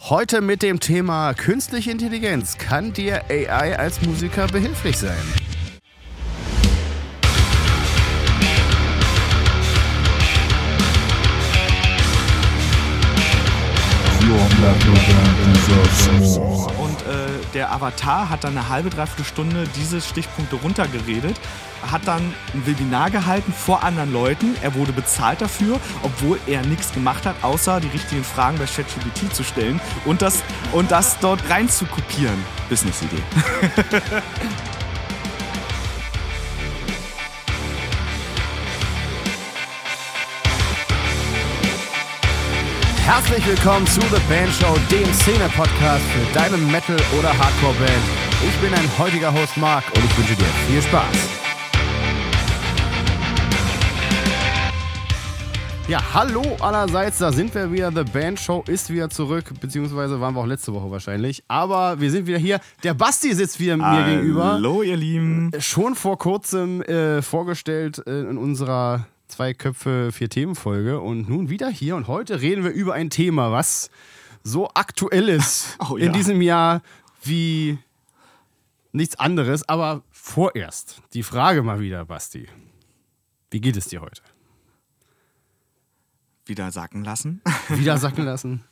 Heute mit dem Thema künstliche Intelligenz. Kann dir AI als Musiker behilflich sein? Äh, der Avatar hat dann eine halbe, dreiviertel Stunde diese Stichpunkte runtergeredet, hat dann ein Webinar gehalten vor anderen Leuten. Er wurde bezahlt dafür, obwohl er nichts gemacht hat, außer die richtigen Fragen bei ChatGPT zu stellen und das, und das dort rein zu kopieren. Business-Idee. Herzlich willkommen zu The Band Show, dem Szene-Podcast für deine Metal- oder Hardcore-Band. Ich bin dein heutiger Host Marc und ich wünsche dir viel Spaß. Ja, hallo allerseits, da sind wir wieder. The Band Show ist wieder zurück, beziehungsweise waren wir auch letzte Woche wahrscheinlich. Aber wir sind wieder hier. Der Basti sitzt wieder mir gegenüber. Hallo, ihr Lieben. Schon vor kurzem äh, vorgestellt äh, in unserer zwei Köpfe, vier Themen Folge und nun wieder hier und heute reden wir über ein Thema, was so aktuell ist Oh ja. in diesem Jahr wie nichts anderes, aber vorerst die Frage mal wieder, Basti. Wie geht es dir heute? Wieder sacken lassen. Wieder sacken lassen?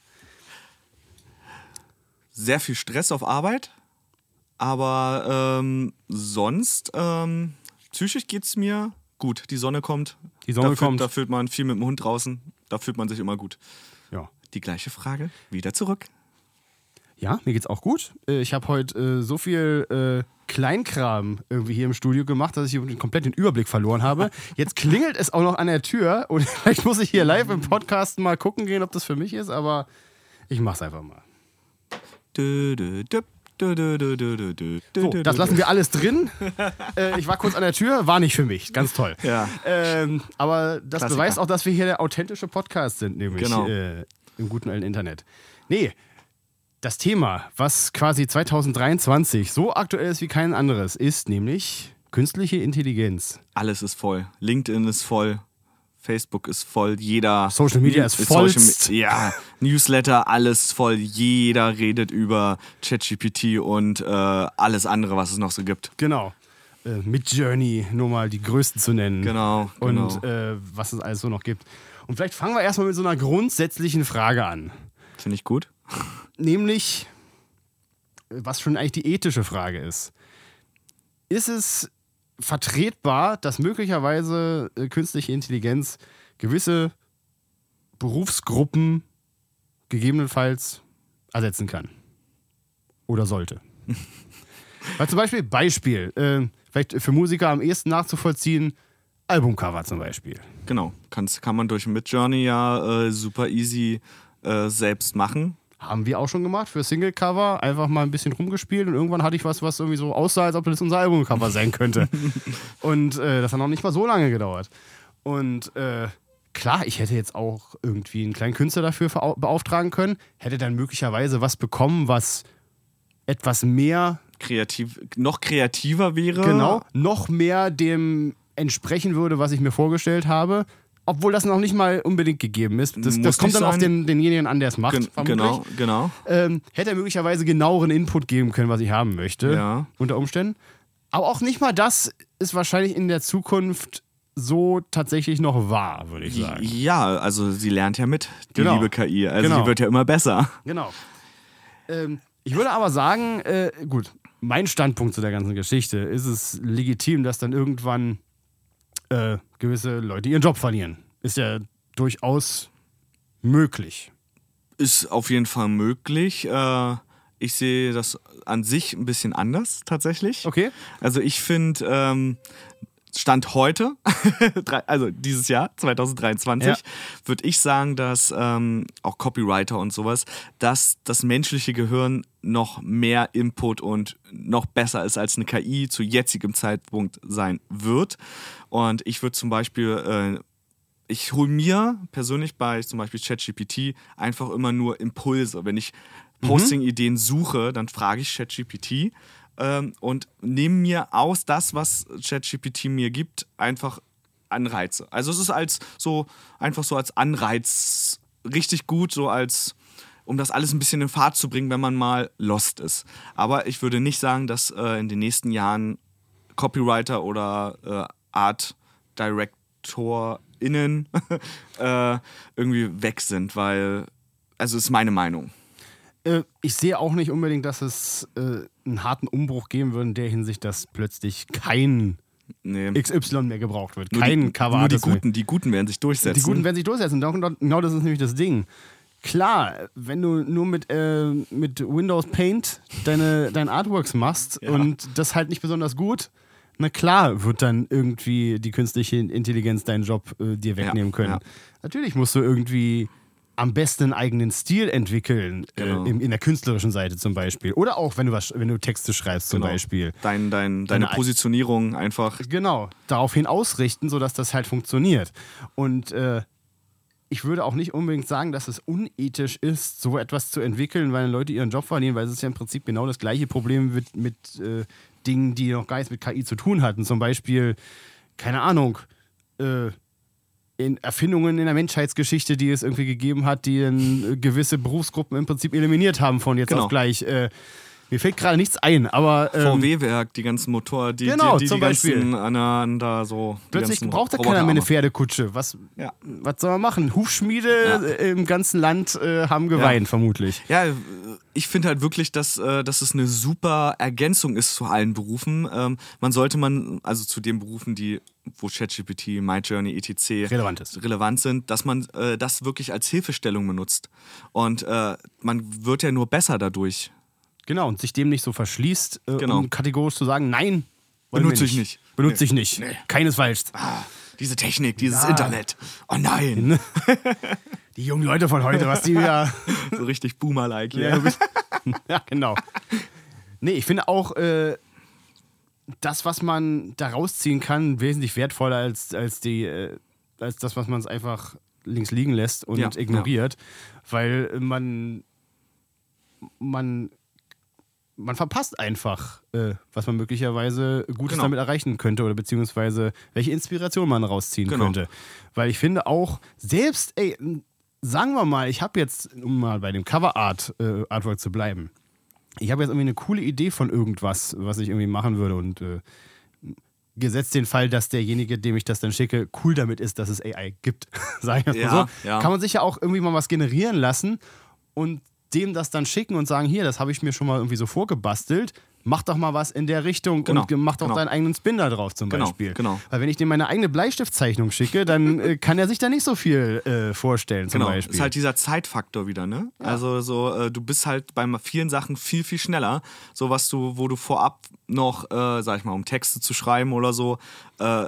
Sehr viel Stress auf Arbeit, aber ähm, sonst ähm, psychisch geht es mir gut. Die Sonne kommt. Die Sonne da fühlt, kommt. Da fühlt man viel mit dem Hund draußen. Da fühlt man sich immer gut. Ja. Die gleiche Frage, wieder zurück. Ja, mir geht's auch gut. Äh, Ich habe heute äh, so viel äh, Kleinkram irgendwie hier im Studio gemacht, dass ich hier komplett den Überblick verloren habe. Jetzt klingelt es auch noch an der Tür und vielleicht muss ich hier live im Podcast mal gucken gehen, ob das für mich ist, aber ich mach's einfach mal. Dö, dö, dö, dö, dö, dö, So, das lassen wir alles drin. Äh, ich war kurz an der Tür, war nicht für mich. Ganz toll. Ja. Ähm, aber das Klassiker. beweist auch, dass wir hier der authentische Podcast sind, nämlich Genau. äh, im guten alten Internet. Nee, das Thema, was quasi 2023 so aktuell ist wie kein anderes, ist nämlich künstliche Intelligenz. Alles ist voll. LinkedIn ist voll. Facebook ist voll. Jeder. Social Media ist Me- Ja. Newsletter, alles voll. Jeder redet über ChatGPT und äh, alles andere, was es noch so gibt. Genau. Äh, mit Journey, nur mal die größten zu nennen. Genau. Und genau. äh, was es alles so noch gibt. Und vielleicht fangen wir erstmal mit so einer grundsätzlichen Frage an. Finde ich gut. nämlich, was schon eigentlich die ethische Frage ist. Ist es vertretbar, dass möglicherweise äh, künstliche Intelligenz gewisse Berufsgruppen gegebenenfalls ersetzen kann? Oder sollte? Weil zum Beispiel, Beispiel, äh, vielleicht für Musiker am ehesten nachzuvollziehen, Albumcover zum Beispiel. Genau. Kann's, kann man durch Midjourney ja äh, super easy äh, selbst machen. Haben wir auch schon gemacht für Singlecover, einfach mal ein bisschen rumgespielt und irgendwann hatte ich was, was irgendwie so aussah, als ob das unser Albumcover sein könnte. und äh, das hat noch nicht mal so lange gedauert. Und äh, klar, ich hätte jetzt auch irgendwie einen kleinen Künstler dafür beauftragen können, hätte dann möglicherweise was bekommen, was etwas mehr, Kreativ, noch kreativer wäre. genau, noch mehr dem entsprechen würde, was ich mir vorgestellt habe. Obwohl das noch nicht mal unbedingt gegeben ist. Das, das kommt dann auf sein. den, denjenigen an, der es macht. Gen genau, genau. ähm, hätte er möglicherweise genaueren Input geben können, was ich haben möchte, Ja. unter Umständen. Aber auch nicht mal das ist wahrscheinlich in der Zukunft so tatsächlich noch wahr, würde ich sagen. Ja, also sie lernt ja mit, die Genau. liebe KI. Also Genau. die wird ja immer besser. Genau. Ähm, ich würde aber sagen, äh, gut, mein Standpunkt zu der ganzen Geschichte ist es legitim, dass dann irgendwann äh, gewisse Leute ihren Job verlieren. Ist ja durchaus möglich. Ist auf jeden Fall möglich. Äh, ich sehe das an sich ein bisschen anders tatsächlich. Okay. Also ich finde, ähm, Stand heute, also dieses Jahr, 2023, Ja. würde ich sagen, dass ähm, auch Copywriter und sowas, dass das menschliche Gehirn noch mehr Input und noch besser ist als eine KI zu jetzigem Zeitpunkt sein wird. Und ich würde zum Beispiel, äh, ich hole mir persönlich bei zum Beispiel ChatGPT einfach immer nur Impulse. Wenn ich Posting-Ideen suche, dann frage ich ChatGPT ähm, und nehme mir aus das, was ChatGPT mir gibt, einfach Anreize. Also es ist als so einfach so als Anreiz richtig gut, so als um das alles ein bisschen in Fahrt zu bringen, wenn man mal lost ist. Aber ich würde nicht sagen, dass äh, in den nächsten Jahren Copywriter oder äh, Art DirektorInnen äh, irgendwie weg sind, weil, also ist meine Meinung. Äh, ich sehe auch nicht unbedingt, dass es äh, einen harten Umbruch geben würde in der Hinsicht, dass plötzlich kein Nee. XY mehr gebraucht wird. Nur Kein die, Cover Nur die Guten, die Guten werden sich durchsetzen. Die Guten werden sich durchsetzen. Genau, genau das ist nämlich das Ding. Klar, wenn du nur mit, äh, mit Windows Paint deine, deine Artworks machst Ja. und das halt nicht besonders gut, na klar wird dann irgendwie die künstliche Intelligenz deinen Job äh, dir wegnehmen können. ja. Natürlich musst du irgendwie am besten einen eigenen Stil entwickeln, Genau. äh, in, in der künstlerischen Seite zum Beispiel. Oder auch, wenn du, was, wenn du Texte schreibst zum Genau. Beispiel. Dein, dein, deine Deine- Positionierung einfach. Genau, daraufhin ausrichten, sodass das halt funktioniert. Und äh, ich würde auch nicht unbedingt sagen, dass es unethisch ist, so etwas zu entwickeln, weil Leute ihren Job verlieren, weil es ist ja im Prinzip genau das gleiche Problem mit, mit äh, Dingen, die noch gar nichts mit KI zu tun hatten. Zum Beispiel, keine Ahnung, äh, in Erfindungen in der Menschheitsgeschichte, die es irgendwie gegeben hat, die dann äh, gewisse Berufsgruppen im Prinzip eliminiert haben von jetzt Genau. auf gleich. Äh, mir fällt gerade nichts ein, aber ähm, VW-Werk, die ganzen Motor, die, Genau, die, die, die ganzen aneinander so. Plötzlich braucht da keiner mehr eine Pferdekutsche. Was, Ja. was soll man machen? Hufschmiede Ja. äh, im ganzen Land äh, haben geweint, vermutlich. Ja, ich finde halt wirklich, dass, äh, dass es eine super Ergänzung ist zu allen Berufen. Ähm, man sollte man, also zu den Berufen, die, wo ChatGPT, MyJourney, etc. Relevant ist. relevant sind, dass man äh, das wirklich als Hilfestellung benutzt. Und äh, man wird ja nur besser dadurch. Genau, und sich dem nicht so verschließt, äh, Genau. um kategorisch zu sagen, nein, Benutze ich nicht. Benutze Nee. ich nicht. Nee. Keinesfalls. Ah, diese Technik, dieses Ja. Internet. Oh nein. Die jungen Leute von heute, was die ja. so richtig Boomer-like hier. ja, ja, genau. Nee, ich finde auch, äh, das, was man da rausziehen kann, wesentlich wertvoller als, als, die, äh, als das, was man es einfach links liegen lässt und Ja, ignoriert. Weil man, man, man verpasst einfach, äh, was man möglicherweise Gutes Genau. damit erreichen könnte oder beziehungsweise welche Inspiration man rausziehen Genau. könnte. Weil ich finde auch, selbst, ey, sagen wir mal, ich habe jetzt, um mal bei dem Cover-Art, äh, Artwork zu bleiben, ich habe jetzt irgendwie eine coole Idee von irgendwas, was ich irgendwie machen würde und äh, gesetzt den Fall, dass derjenige, dem ich das dann schicke, cool damit ist, dass es AI gibt, sage ich jetzt Ja, mal so, ja. kann man sich ja auch irgendwie mal was generieren lassen und dem das dann schicken und sagen, hier, das habe ich mir schon mal irgendwie so vorgebastelt, mach doch mal was in der Richtung Genau, und mach doch genau. deinen eigenen Spin da drauf zum Genau, Beispiel. genau. Weil wenn ich dem meine eigene Bleistiftzeichnung schicke, dann äh, kann er sich da nicht so viel äh, vorstellen zum Genau, Beispiel. ist halt dieser Zeitfaktor wieder, ne? Also so, äh, du bist halt bei vielen Sachen viel, viel schneller. So was du, wo du vorab noch, äh, sag ich mal, um Texte zu schreiben oder so, äh,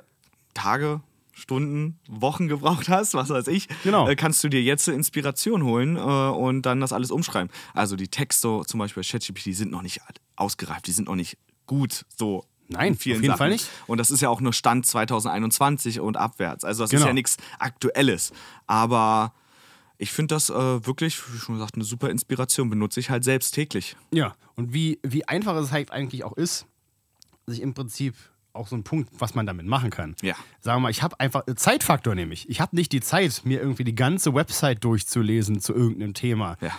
Tage, Stunden, Wochen gebraucht hast, was weiß ich, Genau. äh, kannst du dir jetzt Inspiration holen äh, und dann das alles umschreiben. Also die Texte zum Beispiel bei ChatGPT, die sind noch nicht ausgereift, die sind noch nicht gut so. Nein, auf jeden Sachen. Fall nicht. Und das ist ja auch nur Stand 2021 und abwärts. Also das ist Genau. ja nichts Aktuelles. Aber ich finde das äh, wirklich, wie schon gesagt, eine super Inspiration. Benutze ich halt selbst täglich. Ja, und wie, wie einfach es halt eigentlich auch ist, sich im Prinzip auch so ein Punkt, was man damit machen kann. Ja. Sagen wir mal, ich habe einfach, Zeitfaktor nämlich. Ich habe nicht die Zeit, mir irgendwie die ganze Website durchzulesen zu irgendeinem Thema. Ja.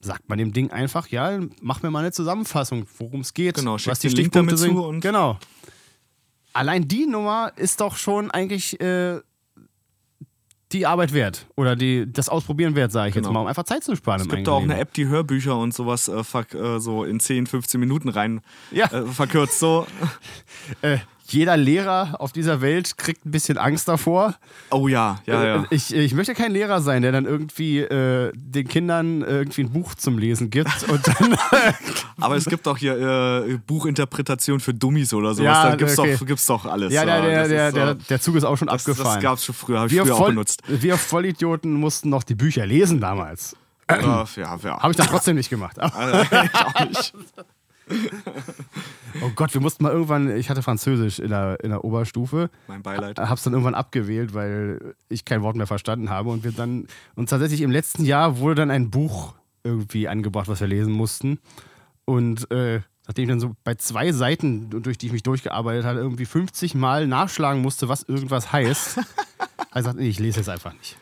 Sagt man dem Ding einfach, ja, mach mir mal eine Zusammenfassung, worum es geht, Genau, was die Stichpunkte sind. genau. Allein die Nummer ist doch schon eigentlich äh, die Arbeit wert oder die, das Ausprobieren wert, sage ich jetzt Genau. mal, um einfach Zeit zu sparen. Es gibt da auch eine App, die Hörbücher und sowas äh, verk- äh, so in 10, 15 Minuten rein Ja. äh, verkürzt. So. äh, jeder Lehrer auf dieser Welt kriegt ein bisschen Angst davor. Oh ja, ja, ja. Äh, Ich, ich möchte kein Lehrer sein, der dann irgendwie äh, den Kindern irgendwie ein Buch zum Lesen gibt und dann. Aber es gibt auch hier äh, Buchinterpretation für Dummies oder sowas. Ja, da gibt's, okay. doch, gibt's doch alles. ja, der, Äh, der, der, äh, der, der Zug ist auch schon das, das abgefahren. gab's schon früher, habe ich wir, früher auch Voll, benutzt. wir Vollidioten mussten noch die Bücher lesen damals. Äh, ja, ja. Habe ich dann trotzdem nicht gemacht. Also, ich auch nicht. Oh Gott, wir mussten mal irgendwann, ich hatte Französisch in der, in der Oberstufe. Mein Beileid. Hab's dann irgendwann abgewählt, weil ich kein Wort mehr verstanden habe. Und wir dann, und tatsächlich im letzten Jahr wurde dann ein Buch irgendwie angebracht, was wir lesen mussten. Und äh, nachdem ich dann so bei zwei Seiten, durch die ich mich durchgearbeitet hatte, irgendwie 50 Mal nachschlagen musste, was irgendwas heißt, habe ich gesagt, nee, ich lese jetzt einfach nicht.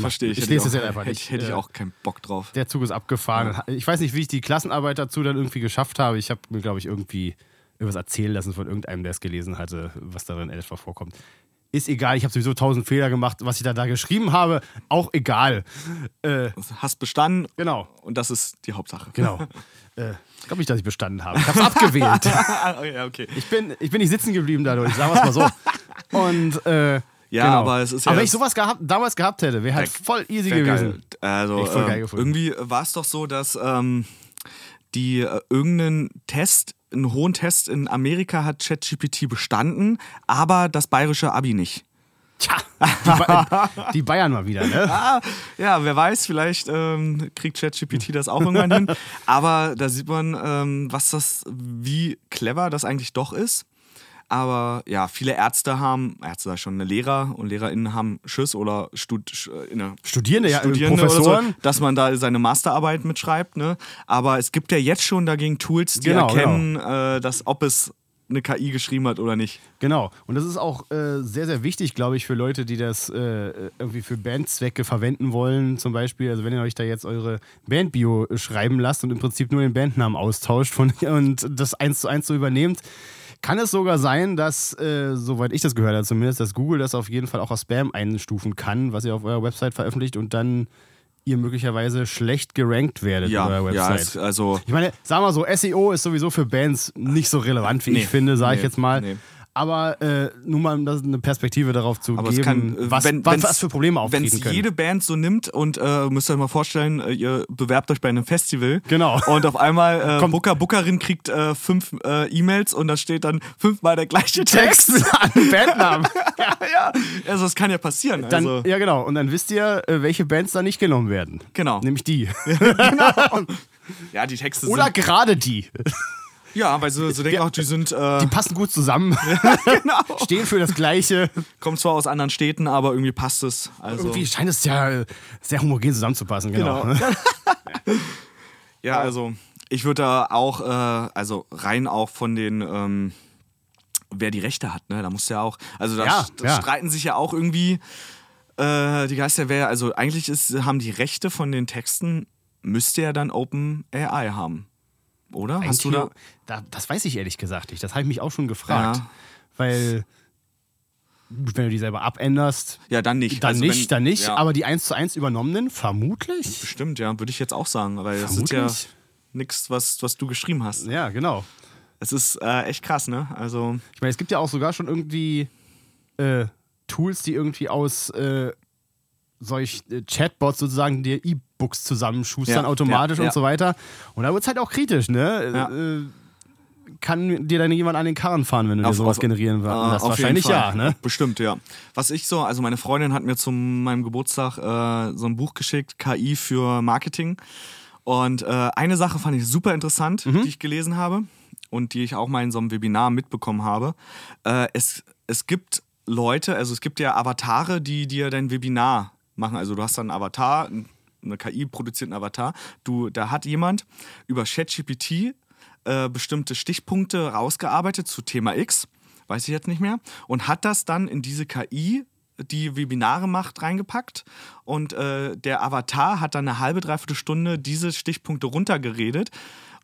Verstehe ich. Ich lese es jetzt einfach nicht. Hätte ich auch keinen Bock drauf. Der Zug ist abgefahren. Ich weiß nicht, wie ich die Klassenarbeit dazu dann irgendwie geschafft habe. Ich habe mir, glaube ich, irgendwie irgendwas erzählen lassen von irgendeinem, der es gelesen hatte, was darin etwa vorkommt. Ist egal, ich habe sowieso tausend Fehler gemacht. Was ich da, da geschrieben habe, auch egal. Äh, Hast bestanden genau, und das ist die Hauptsache. genau. äh, ich glaube nicht, dass ich bestanden habe. Ich habe es abgewählt. ja, okay. Ich bin, ich bin nicht sitzen geblieben dadurch, sagen wir es mal so. Und äh, Ja, genau. aber es ist ja Aber wenn ich sowas gehabt, damals gehabt hätte, wäre halt voll easy gewesen. Geil. Also gefunden. irgendwie war es doch so, dass ähm, die äh, irgendeinen Test, einen hohen Test in Amerika hat ChatGPT bestanden, aber das bayerische Abi nicht. Tja, die, ba die Bayern mal wieder, ne? Ah, ja, wer weiß, vielleicht ähm, kriegt ChatGPT das auch irgendwann hin. Aber da sieht man, ähm, was das, wie clever das eigentlich doch ist. Aber ja, viele Ärzte haben, Ärzte schon, eine Lehrer und LehrerInnen haben Schiss oder Stud, äh, eine Studierende, ja, Studierende Professoren. oder so, dass man da seine Masterarbeit mitschreibt. Ne? Aber es gibt ja jetzt schon dagegen Tools, die Genau, erkennen, Äh, dass, ob es eine KI geschrieben hat oder nicht. Genau. Und das ist auch äh, sehr, sehr wichtig, glaube ich, für Leute, die das äh, irgendwie für Bandzwecke verwenden wollen. Zum Beispiel, also wenn ihr euch da jetzt eure Bandbio schreiben lasst und im Prinzip nur den Bandnamen austauscht von, und das eins zu eins so übernehmt, kann es sogar sein, dass, äh, soweit ich das gehört habe zumindest, dass Google das auf jeden Fall auch als Spam einstufen kann, was ihr auf eurer Website veröffentlicht und dann ihr möglicherweise schlecht gerankt werdet auf eurer Ja, ja, Website. es, also Ich meine, sag mal so, SEO ist sowieso für Bands nicht so relevant, wie Nee, ich finde, sage ich nee, jetzt mal. nee. Aber äh, nur mal um das eine Perspektive darauf zu Aber geben, kann, äh, was, wenn, was, wenn's- was für Probleme Wenn auftreten es können. jede Band so nimmt und äh, müsst ihr euch mal vorstellen, äh, ihr bewerbt euch bei einem Festival. Genau. Und auf einmal äh, Booker, Bookerin kriegt äh, fünf äh, E-Mails und da steht dann fünfmal der gleiche Text Text. mit einem Bandnamen. ja, also das kann ja passieren. Dann, also, Ja, genau. Und dann wisst ihr, äh, welche Bands da nicht genommen werden. Genau. Nämlich die. ja, die Texte Oder sind. gerade die. Ja, weil sie so denken auch, die sind. Äh, Die passen gut zusammen. genau. Stehen für das Gleiche. Kommen zwar aus anderen Städten, aber irgendwie passt es. Also, Irgendwie scheint es ja sehr homogen zusammenzupassen. Genau. Genau. Ja, also ich würde da auch, äh, also rein auch von den, ähm, wer die Rechte hat, ne? Da muss ja auch, also da, Ja, ja. streiten sich ja auch irgendwie äh, die Geister, wer, also eigentlich ist, haben die Rechte von den Texten, müsste ja dann Open AI haben. Oder? Hast du da? da? Das weiß ich ehrlich gesagt nicht. Das habe ich mich auch schon gefragt. Ja. Weil, wenn du die selber abänderst, Ja, dann nicht. dann Also nicht, wenn- dann nicht. Ja, Aber die 1 zu 1 übernommenen, vermutlich. bestimmt, ja, würde ich jetzt auch sagen, weil das ist ja Vermutlich. nichts, was, was du geschrieben hast. Ja, genau. Es ist äh, echt krass, ne? Also, Ich meine, es gibt ja auch sogar schon irgendwie äh, Tools, die irgendwie aus äh, solch äh, Chatbots sozusagen dir E-Books zusammenschustern Ja, automatisch ja, und so weiter. Und da wird es halt auch kritisch, ne? Äh, kann dir dann jemand an den Karren fahren, wenn du dir Auf- sowas auf- generieren Äh, auf Wahrscheinlich ja, ne? Bestimmt, ja. Was ich so, also meine Freundin hat mir zu meinem Geburtstag äh, so ein Buch geschickt, KI für Marketing. Und äh, eine Sache fand ich super interessant, Mhm. die ich gelesen habe und die ich auch mal in so einem Webinar mitbekommen habe. Äh, es, es gibt Leute, also es gibt ja Avatare, die dir dein Webinar machen. Also du hast dann einen Avatar, eine KI produziert einen Avatar. Du, da hat jemand über ChatGPT äh, bestimmte Stichpunkte rausgearbeitet zu Thema X, weiß ich jetzt nicht mehr, und hat das dann in diese KI, die Webinare macht, reingepackt. Und äh, der Avatar hat dann eine halbe, dreiviertel Stunde diese Stichpunkte runtergeredet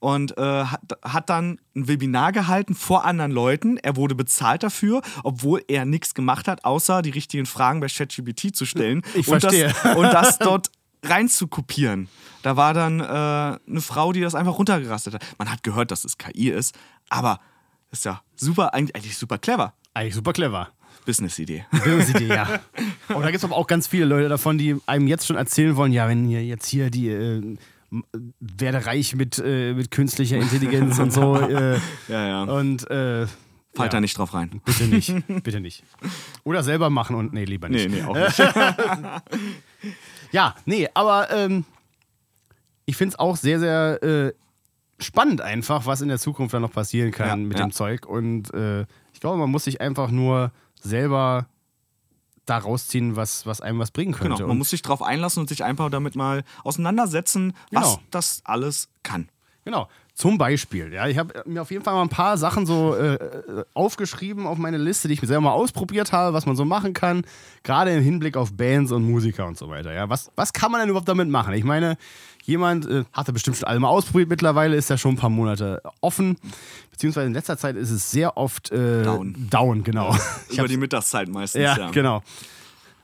und äh, hat, hat dann ein Webinar gehalten vor anderen Leuten. Er wurde bezahlt dafür, obwohl er nichts gemacht hat, außer die richtigen Fragen bei ChatGPT zu stellen Ich und, verstehe. Das, und das dort rein zu kopieren. Da war dann äh, eine Frau, die das einfach runtergerastet hat. Man hat gehört, dass es KI ist, aber ist ja super, eigentlich eigentlich super clever. Eigentlich super clever. Business-Idee. Business-Idee, ja. Und da gibt es aber auch ganz viele Leute davon, die einem jetzt schon erzählen wollen, ja, wenn ihr jetzt hier die äh, werde reich mit, äh, mit künstlicher Intelligenz und so. Äh, Ja, ja. und äh, Fallt ja, da nicht drauf rein. bitte nicht, bitte nicht. Oder selber machen und nee, lieber nicht. Nee, nee, auch nicht. Ja, nee, aber ähm, ich finde es auch sehr, sehr äh, spannend einfach, was in der Zukunft dann noch passieren kann Ja, mit ja. dem Zeug. Und äh, ich glaube, man muss sich einfach nur selber da rausziehen, was, was einem was bringen könnte. Genau, man und muss sich drauf einlassen und sich einfach damit mal auseinandersetzen, was Genau. das alles kann. Genau. Zum Beispiel, ja, ich habe mir auf jeden Fall mal ein paar Sachen so äh, äh, aufgeschrieben auf meine Liste, die ich mir selber mal ausprobiert habe, was man so machen kann, gerade im Hinblick auf Bands und Musiker und so weiter. Ja, was, was kann man denn überhaupt damit machen? Ich meine, jemand äh, hat er bestimmt schon alle mal ausprobiert mittlerweile, ist ja schon ein paar Monate offen, beziehungsweise in letzter Zeit ist es sehr oft äh, Down. Down, genau. Ich Über die Mittagszeit meistens, ja, ja. genau.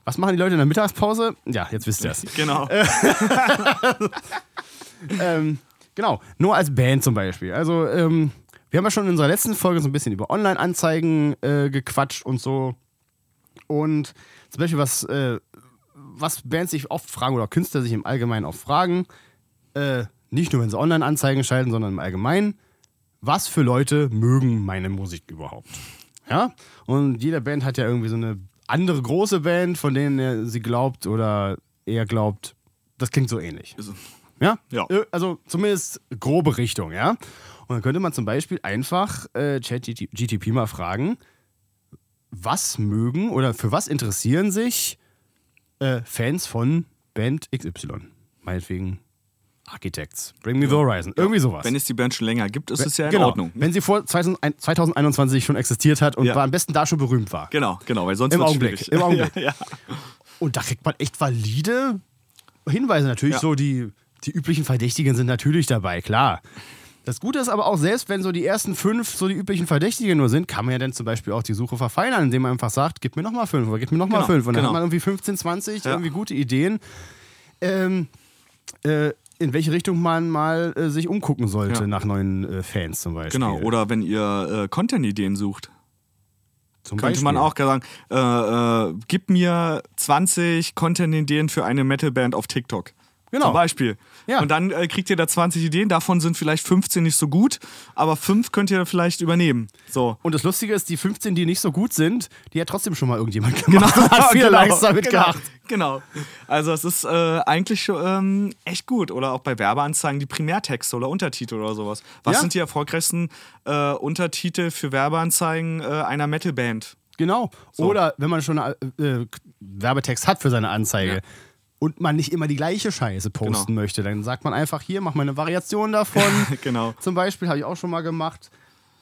Was machen die Leute in der Mittagspause? Ja, jetzt wisst ihr es. Genau. ähm, genau, nur als Band zum Beispiel. Also, ähm, wir haben ja schon in unserer letzten Folge so ein bisschen über Online-Anzeigen äh, gequatscht und so. Und zum Beispiel, was, äh, was Bands sich oft fragen oder Künstler sich im Allgemeinen oft fragen, äh, nicht nur wenn sie Online-Anzeigen schalten, sondern im Allgemeinen, was für Leute mögen meine Musik überhaupt? Ja? Und jede Band hat ja irgendwie so eine andere große Band, von denen er sie glaubt oder er glaubt, das klingt so ähnlich. Also, Ja? Ja. Äh, Also zumindest grobe Richtung, ja. Und dann könnte man zum Beispiel einfach äh, ChatGTP mal fragen, was mögen oder für was interessieren sich äh, Fans von Band XY? Meinetwegen Architects, Bring Me the Horizon, irgendwie sowas. Wenn es die Band schon länger gibt, ist es ja in genau. Ordnung. Wenn sie vor 2001 2021 schon existiert hat und Ja. war am besten da schon berühmt war. Genau, genau, weil sonst Im Augenblick, schwierig. im Augenblick. Ja, ja. Und da kriegt man echt valide Hinweise. Natürlich so, die, die üblichen Verdächtigen sind natürlich dabei, klar. Das Gute ist aber auch, selbst wenn so die ersten fünf so die üblichen Verdächtigen nur sind, kann man ja dann zum Beispiel auch die Suche verfeinern, indem man einfach sagt, gib mir nochmal fünf oder gib mir nochmal Genau, fünf. Und dann genau. hat man irgendwie 15, 20 Ja. irgendwie gute Ideen, ähm, äh, in welche Richtung man mal äh, sich umgucken sollte Ja. nach neuen äh, Fans zum Beispiel. Genau, oder wenn ihr äh, Content-Ideen sucht, zum könnte man auch sagen, äh, äh, gib mir 20 Content-Ideen für eine Metal-Band auf TikTok. Genau. Zum Beispiel. Ja. Und dann äh, kriegt ihr da 20 Ideen, davon sind vielleicht 15 nicht so gut, aber 5 könnt ihr vielleicht übernehmen. So. Und das Lustige ist, die 15, die nicht so gut sind, die hat trotzdem schon mal irgendjemand gemacht und hat viele genau, Likes damit genau, gehabt. Genau. Also es ist äh, eigentlich schon, ähm, echt gut. Oder auch bei Werbeanzeigen die Primärtexte oder Untertitel oder sowas. Was Ja. sind die erfolgreichsten äh, Untertitel für Werbeanzeigen äh, einer Metalband? Genau. So. Oder wenn man schon einen äh, Werbetext hat für seine Anzeige Ja. Und man nicht immer die gleiche Scheiße posten Genau. möchte, dann sagt man einfach hier, mach mal eine Variation davon. Genau. Zum Beispiel habe ich auch schon mal gemacht.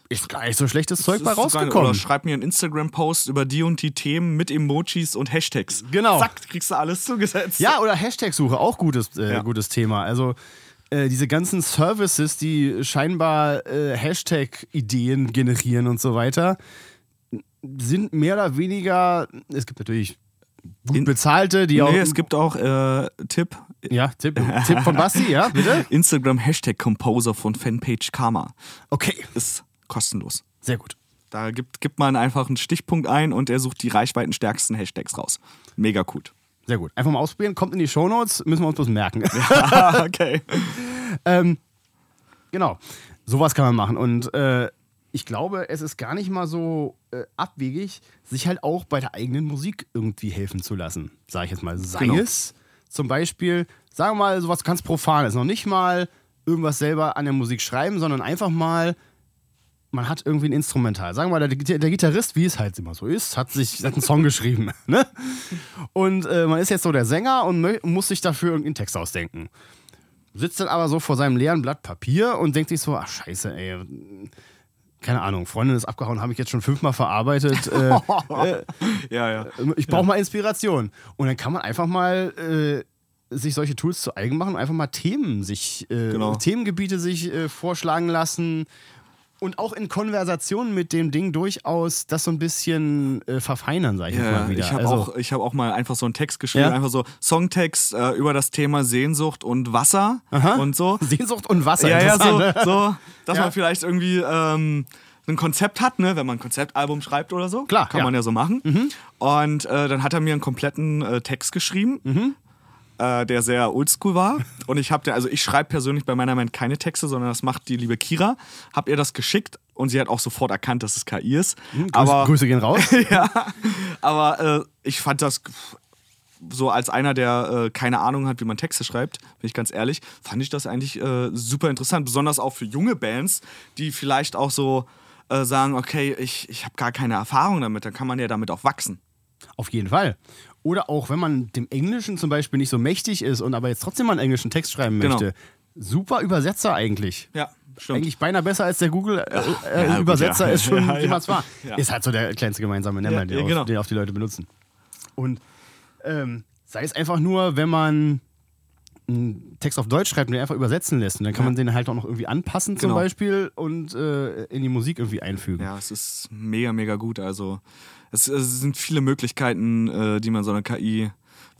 Ist gar nicht so schlechtes Zeug bei rausgekommen. Oder schreib mir einen Instagram-Post über die und die Themen mit Emojis und Hashtags. Genau. Zack, kriegst du alles zugesetzt. Ja, oder Hashtag-Suche, auch gutes, äh, Ja. gutes Thema. Also äh, diese ganzen Services, die scheinbar äh, Hashtag-Ideen generieren und so weiter, sind mehr oder weniger, es gibt natürlich gut bezahlte, die auch... Nee, es gibt auch äh, Tipp. ja, Tipp, Tipp von Basti, ja, bitte? Instagram Hashtag Composer von Fanpage Karma. Okay, Ist kostenlos. sehr gut. Da gibt, gibt man einfach einen Stichpunkt ein und er sucht die reichweitenstärksten Hashtags raus. Mega gut. Sehr gut. Einfach mal ausprobieren, kommt in die Shownotes, müssen wir uns bloß merken. okay. ähm, genau, sowas kann man machen. Und äh, ich glaube, es ist gar nicht mal so äh, abwegig, sich halt auch bei der eigenen Musik irgendwie helfen zu lassen. Sage ich jetzt mal. Sei Genau. es zum Beispiel, sagen wir mal, sowas ganz Profanes. Noch nicht mal irgendwas selber an der Musik schreiben, sondern einfach mal man hat irgendwie ein Instrumental. Sagen wir mal, der, der Gitarrist, wie es halt immer so ist, hat sich hat einen Song geschrieben. Ne? Und äh, man ist jetzt so der Sänger und muss sich dafür irgendeinen Text ausdenken. Sitzt dann aber so vor seinem leeren Blatt Papier und denkt sich so, ach scheiße, ey. Keine Ahnung, Freundin ist abgehauen, habe ich jetzt schon fünfmal verarbeitet. Äh, Ja, ja. ich brauche mal Inspiration. Und dann kann man einfach mal äh, sich solche Tools zu eigen machen und einfach mal Themen sich, äh, Genau. Themengebiete sich äh, vorschlagen lassen. Und auch in Konversationen mit dem Ding durchaus das so ein bisschen äh, verfeinern, sag ich jetzt Ja, mal wieder. ich habe also, auch, ich hab auch mal einfach so einen Text geschrieben, Ja? einfach so Songtext äh, über das Thema Sehnsucht und Wasser Aha. und so. Sehnsucht und Wasser. Ja, ja, so, ne? so dass Ja. man vielleicht irgendwie ähm, ein Konzept hat, ne, wenn man ein Konzeptalbum schreibt oder so. Klar, Kann ja. man ja so machen. Und äh, dann hat er mir einen kompletten äh, Text geschrieben. Äh, der sehr oldschool war. Und ich habe also ich schreibe persönlich bei meiner Band keine Texte, sondern das macht die liebe Kira. Hab ihr das geschickt und sie hat auch sofort erkannt, dass es KI ist. Grüße, aber Grüße gehen raus. ja, aber äh, ich fand das so als einer, der äh, keine Ahnung hat, wie man Texte schreibt, bin ich ganz ehrlich, fand ich das eigentlich äh, super interessant. Besonders auch für junge Bands, die vielleicht auch so äh, sagen, okay, ich, ich habe gar keine Erfahrung damit, dann kann man ja damit auch wachsen. Auf jeden Fall. Oder auch, wenn man dem Englischen zum Beispiel nicht so mächtig ist und aber jetzt trotzdem mal einen englischen Text schreiben Genau. möchte, super Übersetzer eigentlich. Ja, stimmt. Eigentlich beinahe besser als der ja, gut, Google-Übersetzer ja. ist schon, Ja, es war. Ja. Ist halt so der kleinste gemeinsame Nenner, den, auf, genau. den auf die Leute benutzen. Und ähm, sei es einfach nur, wenn man einen Text auf Deutsch schreibt und den einfach übersetzen lässt. Und dann kann Ja. man den halt auch noch irgendwie anpassen zum Genau. Beispiel und äh, in die Musik irgendwie einfügen. Ja, es ist mega, mega gut. Also es, es sind viele Möglichkeiten, äh, die man so eine KI,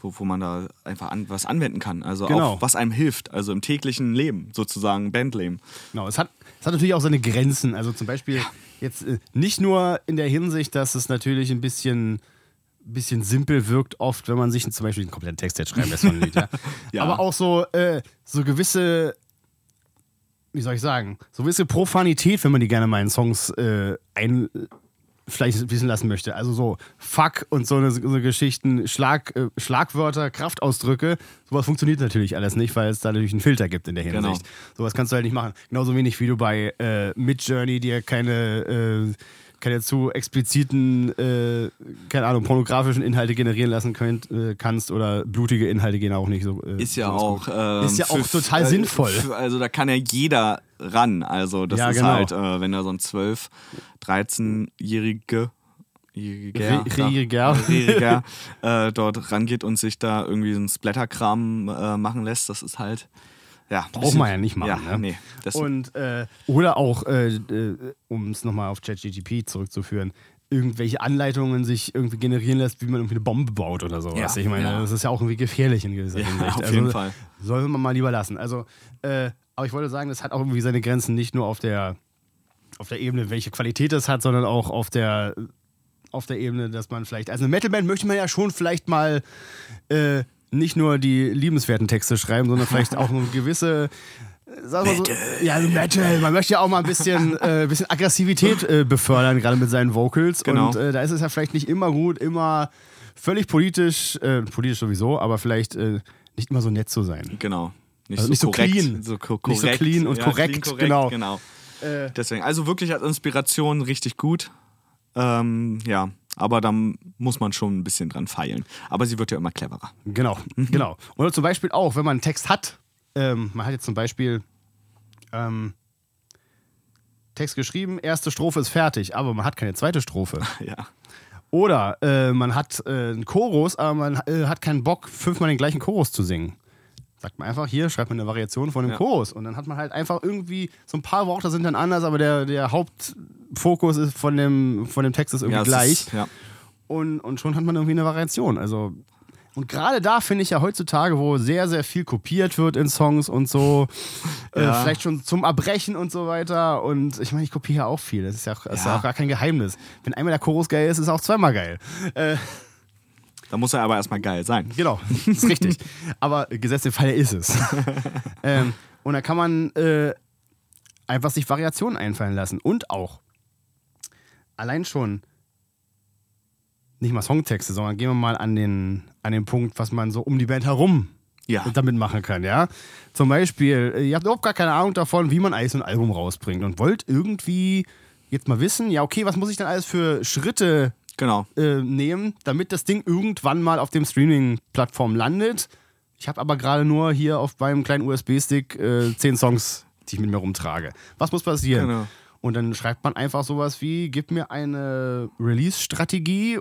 wo, wo man da einfach an, was anwenden kann. Also Genau. auch was einem hilft, also im täglichen Leben, sozusagen Bandleben. Genau, es hat, es hat natürlich auch seine Grenzen. Also zum Beispiel jetzt äh, nicht nur in der Hinsicht, dass es natürlich ein bisschen, bisschen simpel wirkt, oft, wenn man sich zum Beispiel einen kompletten Text jetzt schreiben lässt von Lied. Ja? Ja. Aber auch so, äh, so gewisse, wie soll ich sagen, so gewisse Profanität, wenn man die gerne mal in Songs äh, ein, vielleicht wissen lassen möchte. Also so Fuck und so eine, so Geschichten, Schlag, äh, Schlagwörter, Kraftausdrücke, sowas funktioniert natürlich alles nicht, weil es da natürlich einen Filter gibt in der Hinsicht. Genau. Sowas kannst du halt nicht machen. Genauso wenig wie du bei äh, Midjourney dir keine, äh, keine zu expliziten, äh, keine Ahnung, pornografischen Inhalte generieren lassen könnt, äh, kannst oder blutige Inhalte gehen auch nicht so. Äh, Ist ja auch. ähm, Ist ja auch für- total äh, sinnvoll. für- Also da kann ja jeder ran. Also das Ja, ist genau. halt, äh, wenn da so ein 12-, 13-jährige Jähriger, Re- Jähriger. Jähriger, äh, dort rangeht und sich da irgendwie so einen Splatterkram äh, machen lässt, das ist halt. Ja, Braucht man ja nicht machen. Ja, ne? nee. Und, äh, oder auch, äh, äh, um es nochmal auf ChatGTP zurückzuführen, irgendwelche Anleitungen sich irgendwie generieren lässt, wie man irgendwie eine Bombe baut oder sowas. Ja, ich meine, ja. das ist ja auch irgendwie gefährlich in gewisser Ja, Hinsicht. auf also, jeden Fall. Soll man mal lieber lassen. Also, äh, aber ich wollte sagen, das hat auch irgendwie seine Grenzen, nicht nur auf der, auf der Ebene, welche Qualität das hat, sondern auch auf der, auf der Ebene, dass man vielleicht, also eine Metalband möchte man ja schon vielleicht mal äh, nicht nur die liebenswerten Texte schreiben, sondern vielleicht auch eine gewisse Sag mal so, ja, Metal. Man möchte ja auch mal ein bisschen, äh, bisschen Aggressivität äh, befördern, gerade mit seinen Vocals. Genau. Und äh, da ist es ja vielleicht nicht immer gut, immer völlig politisch, äh, politisch sowieso, aber vielleicht äh, nicht immer so nett zu sein. Genau. Nicht, Also so, nicht so korrekt, clean. So ko Nicht so korrekt. clean und ja, korrekt, clean, genau. genau. Äh, Deswegen, also wirklich als Inspiration richtig gut. Ähm, ja, aber da muss man schon ein bisschen dran feilen. Aber sie wird ja immer cleverer. Genau, Mhm. genau. Oder zum Beispiel auch, wenn man einen Text hat, ähm, man hat jetzt zum Beispiel ähm, Text geschrieben, erste Strophe ist fertig, aber man hat keine zweite Strophe. Ja. Oder äh, man hat äh, einen Chorus, aber man äh, hat keinen Bock, fünfmal den gleichen Chorus zu singen. Sagt man einfach, hier schreibt man eine Variation von dem Ja. Chorus. Und dann hat man halt einfach irgendwie, so ein paar Worte sind dann anders, aber der, der Hauptfokus ist von dem, von dem Text ist irgendwie ja, gleich. Ist, ja. Und, und schon hat man irgendwie eine Variation. Also, und gerade da finde ich ja heutzutage, wo sehr, sehr viel kopiert wird in Songs und so, äh, vielleicht schon zum Erbrechen und so weiter. Und ich meine, ich kopiere ja auch viel. Das ist ja, auch, das ist auch gar kein Geheimnis. Wenn einmal der Chorus geil ist, ist er auch zweimal geil. Äh, Da muss er aber erstmal geil sein. genau, ist richtig. Aber gesetzt im Fall ist es. ähm, und da kann man äh, einfach sich Variationen einfallen lassen. Und auch allein schon nicht mal Songtexte, sondern gehen wir mal an den, an den Punkt, was man so um die Band herum Ja. damit machen kann, ja. Zum Beispiel, äh, ihr habt überhaupt gar keine Ahnung davon, wie man eigentlich so ein Album rausbringt und wollt irgendwie jetzt mal wissen, ja, okay, was muss ich denn alles für Schritte Genau. äh, nehmen, damit das Ding irgendwann mal auf dem Streaming-Plattform landet. Ich habe aber gerade nur hier auf meinem kleinen USB-Stick äh, zehn Songs, die ich mit mir rumtrage. Was muss passieren? Genau. Und dann schreibt man einfach sowas wie, gib mir eine Release-Strategie,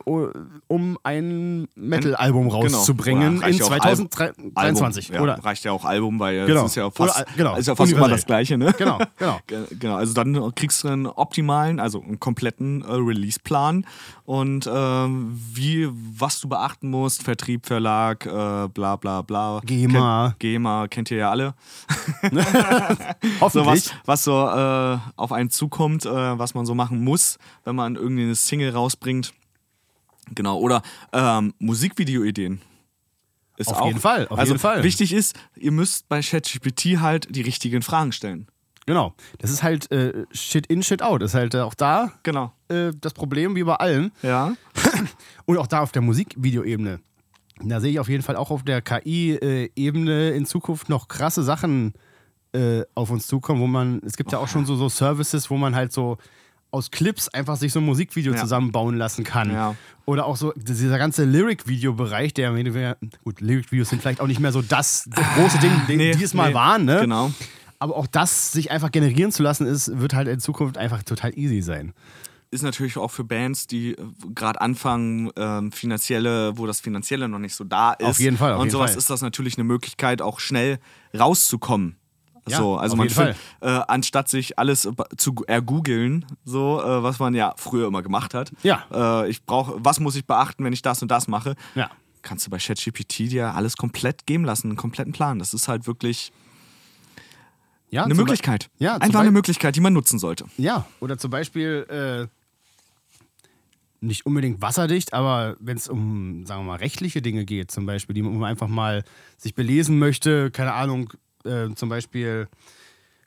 um ein Metal-Album rauszubringen Genau. Oder reicht in ja auch 2023. Album. Ja, Oder reicht ja auch Album, weil Genau. es ist ja fast, Oder, äh, genau. ist ja fast immer das Gleiche, ne? Genau, genau. Ge- Genau, also dann kriegst du einen optimalen, also einen kompletten äh, Release-Plan und ähm, wie, was du beachten musst, Vertrieb, Verlag, äh, bla bla bla. GEMA. Kennt, GEMA kennt ihr ja alle. So hoffentlich. was, was so äh, auf einen zukommt, äh, was man so machen muss, wenn man irgendeine Single rausbringt. Genau, oder ähm, Musikvideo-Ideen. Ist Auf auch, jeden Fall, auf also jeden Fall. Wichtig ist, ihr müsst bei ChatGPT halt die richtigen Fragen stellen. Genau. Das ist halt äh, Shit in, Shit out. Ist halt äh, auch da Genau. äh, das Problem, wie bei allen. Ja. Und auch da auf der Musikvideoebene. Da sehe ich auf jeden Fall auch auf der KI-Ebene in Zukunft noch krasse Sachen äh, auf uns zukommen, wo man, es gibt ja auch schon so, so Services, wo man halt so aus Clips einfach sich so ein Musikvideo Ja. zusammenbauen lassen kann. Ja. Oder auch so dieser ganze Lyric-Video-Bereich, der gut, Lyric-Videos sind vielleicht auch nicht mehr so das, das große Ding, den, Nee, die es mal nee, waren, ne? Genau. Aber auch das sich einfach generieren zu lassen, ist, wird halt in Zukunft einfach total easy sein. Ist natürlich auch für Bands, die gerade anfangen, ähm, finanzielle, wo das Finanzielle noch nicht so da ist. Auf jeden Fall, auf und jeden sowas Fall. ist das natürlich eine Möglichkeit, auch schnell rauszukommen. Ja, so, also man find, äh, anstatt sich alles zu ergoogeln, so äh, was man ja früher immer gemacht hat. Ja. Äh, ich brauche, was muss ich beachten, wenn ich das und das mache? Ja. Kannst du bei ChatGPT dir alles komplett geben lassen, einen kompletten Plan. Das ist halt wirklich Ja, eine Möglichkeit. Be- Ja, Einfach eine Möglichkeit, die man nutzen sollte. Ja, oder zum Beispiel äh, nicht unbedingt wasserdicht, aber wenn es um, sagen wir mal, rechtliche Dinge geht, zum Beispiel, die man einfach mal sich belesen möchte, keine Ahnung, äh, zum Beispiel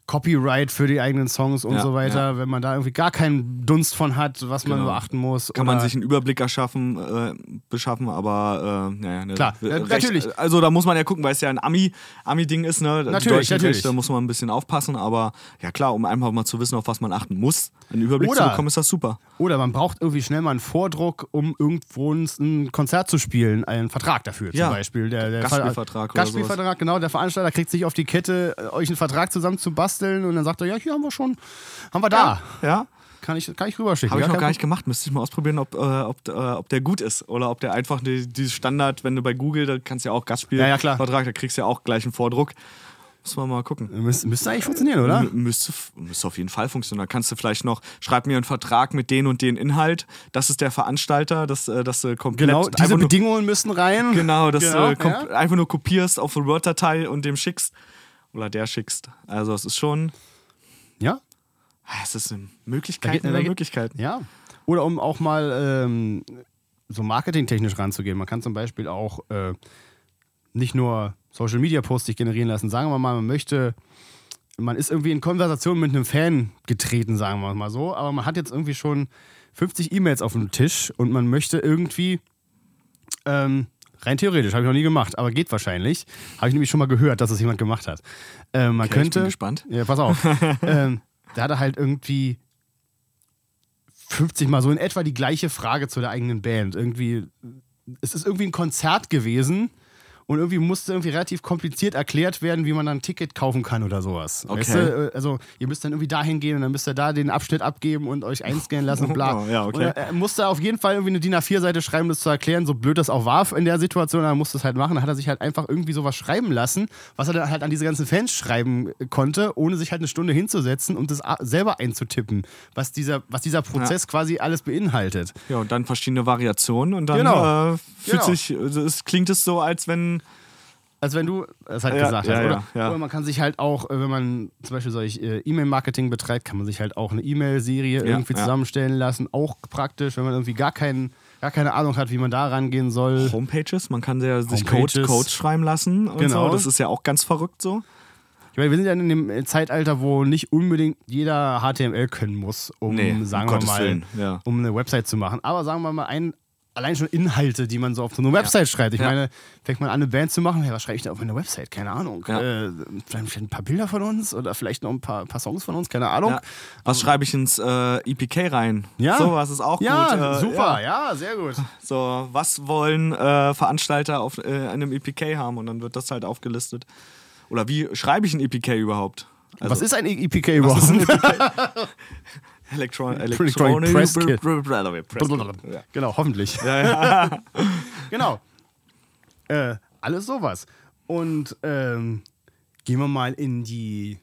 Copyright für die eigenen Songs und Ja, so weiter, wenn man da irgendwie gar keinen Dunst von hat, was man Genau. beachten muss. Kann man sich einen Überblick erschaffen, äh, beschaffen, aber äh, naja, ne, Klar, Recht- äh, natürlich. Also da muss man ja gucken, weil es ja ein Ami, Ami-Ding ist, ne? Natürlich, natürlich. Da muss man ein bisschen aufpassen, aber ja klar, um einfach mal zu wissen, auf was man achten muss, einen Überblick Oder- zu bekommen, ist das super. Oder man braucht irgendwie schnell mal einen Vordruck, um irgendwo ein- Konzert zu spielen, einen Vertrag dafür zum Ja. Beispiel. Der, der Gastspielvertrag oder Gastspielvertrag, genau. Der Veranstalter kriegt sich auf die Kette, äh, euch einen Vertrag zusammen zu basteln und dann sagt er, ja, hier haben wir schon, haben wir da. Ja, Kann ich, kann ich rüberschicken. habe ich ja, noch gar nicht gemacht. Müsste ich mal ausprobieren, ob, äh, ob, äh, ob der gut ist oder ob der einfach die, dieses Standard, wenn du bei Google, da kannst du ja auch Ja, ja, klar. Gastspielvertrag, da kriegst du ja auch gleich einen Vordruck. Muss man mal gucken. Problem. Müsste, eigentlich funktionieren, oder? M- Müsste, müsste auf jeden Fall funktionieren. Da kannst du vielleicht noch, schreib mir einen Vertrag mit den und den Inhalt. Das ist der Veranstalter, dass, äh, dass du komplett. Genau, diese einfach nur, Bedingungen müssen rein. Genau, dass Genau, du ja. einfach nur kopierst auf eine Word-Datei und dem schickst. Oder der schickst. Also, es ist schon. Ja, Es ist eine Möglichkeit geht- über Möglichkeiten. ja. Oder um auch mal ähm, so marketingtechnisch ranzugehen. Man kann zum Beispiel auch äh, nicht nur Social Media Posts sich generieren lassen. Sagen wir mal, man möchte, man ist irgendwie in Konversation mit einem Fan getreten, sagen wir mal so, aber man hat jetzt irgendwie schon 50 E-Mails auf dem Tisch und man möchte irgendwie, ähm, rein theoretisch, habe ich noch nie gemacht, aber geht wahrscheinlich. Habe ich nämlich schon mal gehört, dass es jemand gemacht hat. Ähm, man Okay, ich könnte. bin gespannt. Ja, pass auf. ähm, da hat er halt irgendwie 50 Mal so in etwa die gleiche Frage zu der eigenen Band. Irgendwie, es ist irgendwie ein Konzert gewesen und irgendwie musste irgendwie relativ kompliziert erklärt werden, wie man dann ein Ticket kaufen kann oder sowas. Okay. Weißt du? Also, ihr müsst dann irgendwie dahin gehen und dann müsst ihr da den Abschnitt abgeben und euch einscannen lassen und bla. Oh, ja, okay. Und er, er musste auf jeden Fall irgendwie eine DIN A4-Seite schreiben, das zu erklären, so blöd das auch war in der Situation, er musste es halt machen. Dann hat er sich halt einfach irgendwie sowas schreiben lassen, was er dann halt an diese ganzen Fans schreiben konnte, ohne sich halt eine Stunde hinzusetzen und das selber einzutippen, was dieser, was dieser Prozess quasi alles beinhaltet. Ja, und dann verschiedene Variationen und dann Genau. äh, fühlt Genau. sich, also es klingt es so, als wenn. Als wenn du es halt Ja, gesagt ja, hast. Oder, ja. oder man kann sich halt auch, äh, wenn man zum Beispiel solch äh, E-Mail-Marketing betreibt, kann man sich halt auch eine E-Mail-Serie irgendwie zusammenstellen lassen. Auch praktisch, wenn man irgendwie gar, keinen, gar keine Ahnung hat, wie man da rangehen soll. Homepages, man kann ja sich Codes, Homepages. Codes schreiben lassen und Genau. so. Das ist ja auch ganz verrückt so. Ich meine, wir sind ja in dem Zeitalter, wo nicht unbedingt jeder HTML können muss, um, Nee, um sagen wir Gottes mal, ja. um eine Website zu machen. Aber sagen wir mal, ein, allein schon Inhalte, die man so auf so eine Website schreibt. Ich Ja. meine, fängt man an, eine Band zu machen, hey, was schreibe ich da auf eine Website? Keine Ahnung. Ja. Äh, vielleicht ein paar Bilder von uns oder vielleicht noch ein paar, paar Songs von uns, keine Ahnung. Ja. Was schreibe ich ins äh, EPK rein? Ja. So was ist auch Ja, gut. Äh, super, ja. ja. sehr gut. So, was wollen äh, Veranstalter auf äh, einem EPK haben? Und dann wird das halt aufgelistet. Oder wie schreibe ich ein EPK überhaupt? Also, was ist ein EPK überhaupt? Electron Electronic Press Kit. Ja. genau, hoffentlich. genau. Äh, alles sowas. Und ähm, gehen wir mal in die,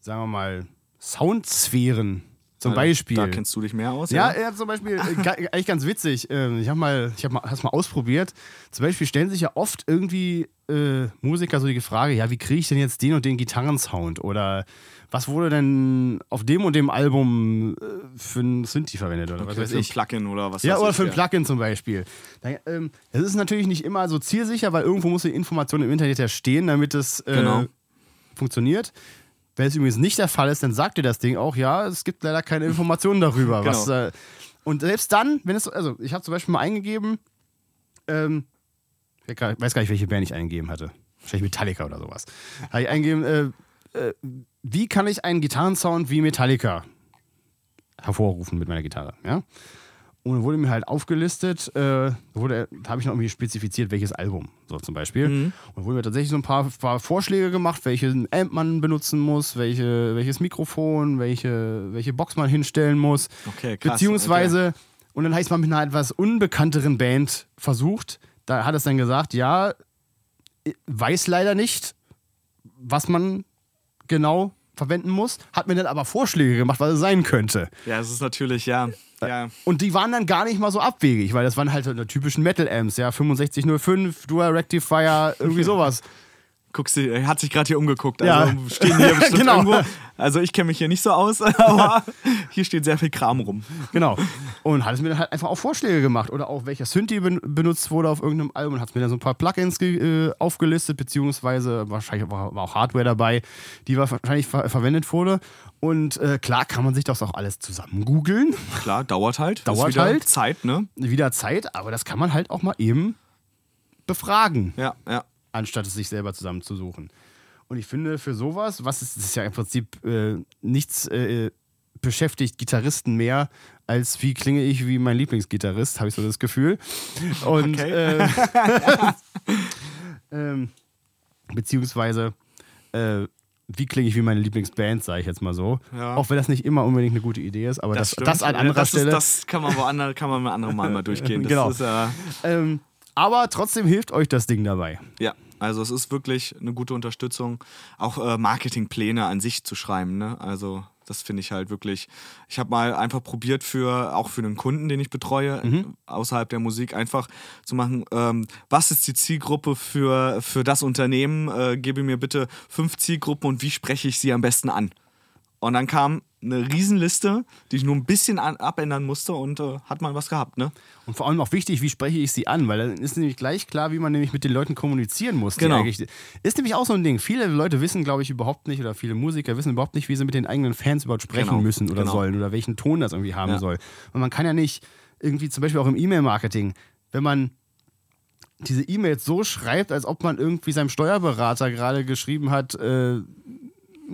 sagen wir mal, Soundsphären. Zum Beispiel. Da kennst du dich mehr aus? Ja, ja, zum Beispiel, äh, eigentlich ganz witzig. Ähm, ich habe mal, ich habe mal, mal ausprobiert. Zum Beispiel stellen sich ja oft irgendwie äh, Musiker so die Frage: Ja, wie kriege ich denn jetzt den und den Gitarrensound? Oder was wurde denn auf dem und dem Album äh, für ein Synthi verwendet? Oder was Okay, weiß für ein ich? Plugin oder was Ja, oder ich, für ein Plugin zum Beispiel. Ähm, Das ist natürlich nicht immer so zielsicher, weil irgendwo muss die Information im Internet ja stehen, damit es äh, Genau. funktioniert. Wenn es übrigens nicht der Fall ist, dann sagt dir das Ding auch, ja, es gibt leider keine Informationen darüber. Genau. was, äh, und selbst dann, wenn es, also ich habe zum Beispiel mal eingegeben, ähm, ich weiß gar nicht, welche Band ich eingegeben hatte. Wahrscheinlich Metallica oder sowas. Habe ich eingegeben, äh, äh, wie kann ich einen Gitarrensound wie Metallica hervorrufen mit meiner Gitarre. Ja? Und dann wurde mir halt aufgelistet, äh, wurde, da habe ich noch irgendwie spezifiziert, welches Album, so zum Beispiel. Und dann wurde mir tatsächlich so ein paar, paar Vorschläge gemacht, welchen Amp man benutzen muss, welche, welches Mikrofon, welche, welche Box man hinstellen muss. Okay, krass, Beziehungsweise, und dann habe ich es mal mit einer etwas unbekannteren Band versucht. Da hat es dann gesagt, ja, weiß leider nicht, was man genau verwenden muss, hat mir dann aber Vorschläge gemacht, was es sein könnte. Ja, es ist natürlich, ja. ja. Und die waren dann gar nicht mal so abwegig, weil das waren halt so typischen Metal-Amps, ja, 6505, Dual Rectifier, irgendwie sowas. Guckst du, er hat sich gerade hier umgeguckt. Ja. Also stehen hier bestimmt Genau. irgendwo. Also ich kenne mich hier nicht so aus, aber hier steht sehr viel Kram rum. Genau. Und hat es mir dann halt einfach auch Vorschläge gemacht oder auch welcher Synthi ben benutzt wurde auf irgendeinem Album und hat mir dann so ein paar Plugins äh, aufgelistet, beziehungsweise wahrscheinlich war, war auch Hardware dabei, die wahrscheinlich ver verwendet wurde. Und äh, klar kann man sich das auch alles zusammen googeln. Klar, dauert halt. Dauert wieder halt. Zeit, ne? Wieder Zeit, aber das kann man halt auch mal eben befragen. Ja, ja. Anstatt es sich selber zusammenzusuchen. Und ich finde, für sowas, was ist, das ist ja im Prinzip äh, nichts äh, beschäftigt Gitarristen mehr, als wie klinge ich wie mein Lieblingsgitarrist, habe ich so das Gefühl. Und Okay. äh, ähm, beziehungsweise äh, wie klinge ich wie meine Lieblingsband, sage ich jetzt mal so. Ja. Auch wenn das nicht immer unbedingt eine gute Idee ist, aber das, das, stimmt. an anderer das Stelle. Ist, das kann man woanders, kann man mal andere Mal mal durchgehen. Das Genau. Ist, äh, ähm, aber trotzdem hilft euch das Ding dabei. ja, also es ist wirklich eine gute Unterstützung, auch äh, Marketingpläne an sich zu schreiben. Ne? Also das finde ich halt wirklich. Ich habe mal einfach probiert für auch für einen Kunden, den ich betreue, Mhm. außerhalb der Musik, einfach zu machen, ähm, was ist die Zielgruppe für, für das Unternehmen? Äh, gebe mir bitte fünf Zielgruppen und wie spreche ich sie am besten an? Und dann kam eine Riesenliste, die ich nur ein bisschen an, abändern musste und äh, hat man was gehabt, ne? Und vor allem auch wichtig, wie spreche ich sie an, weil dann ist nämlich gleich klar, wie man nämlich mit den Leuten kommunizieren muss. Genau. Ist nämlich auch so ein Ding. Viele Leute wissen, glaube ich, überhaupt nicht, oder viele Musiker wissen überhaupt nicht, wie sie mit den eigenen Fans überhaupt sprechen Genau, müssen oder genau. sollen oder welchen Ton das irgendwie haben Ja. soll. Und man kann ja nicht irgendwie, zum Beispiel auch im E-Mail-Marketing, wenn man diese E-Mails so schreibt, als ob man irgendwie seinem Steuerberater gerade geschrieben hat, äh,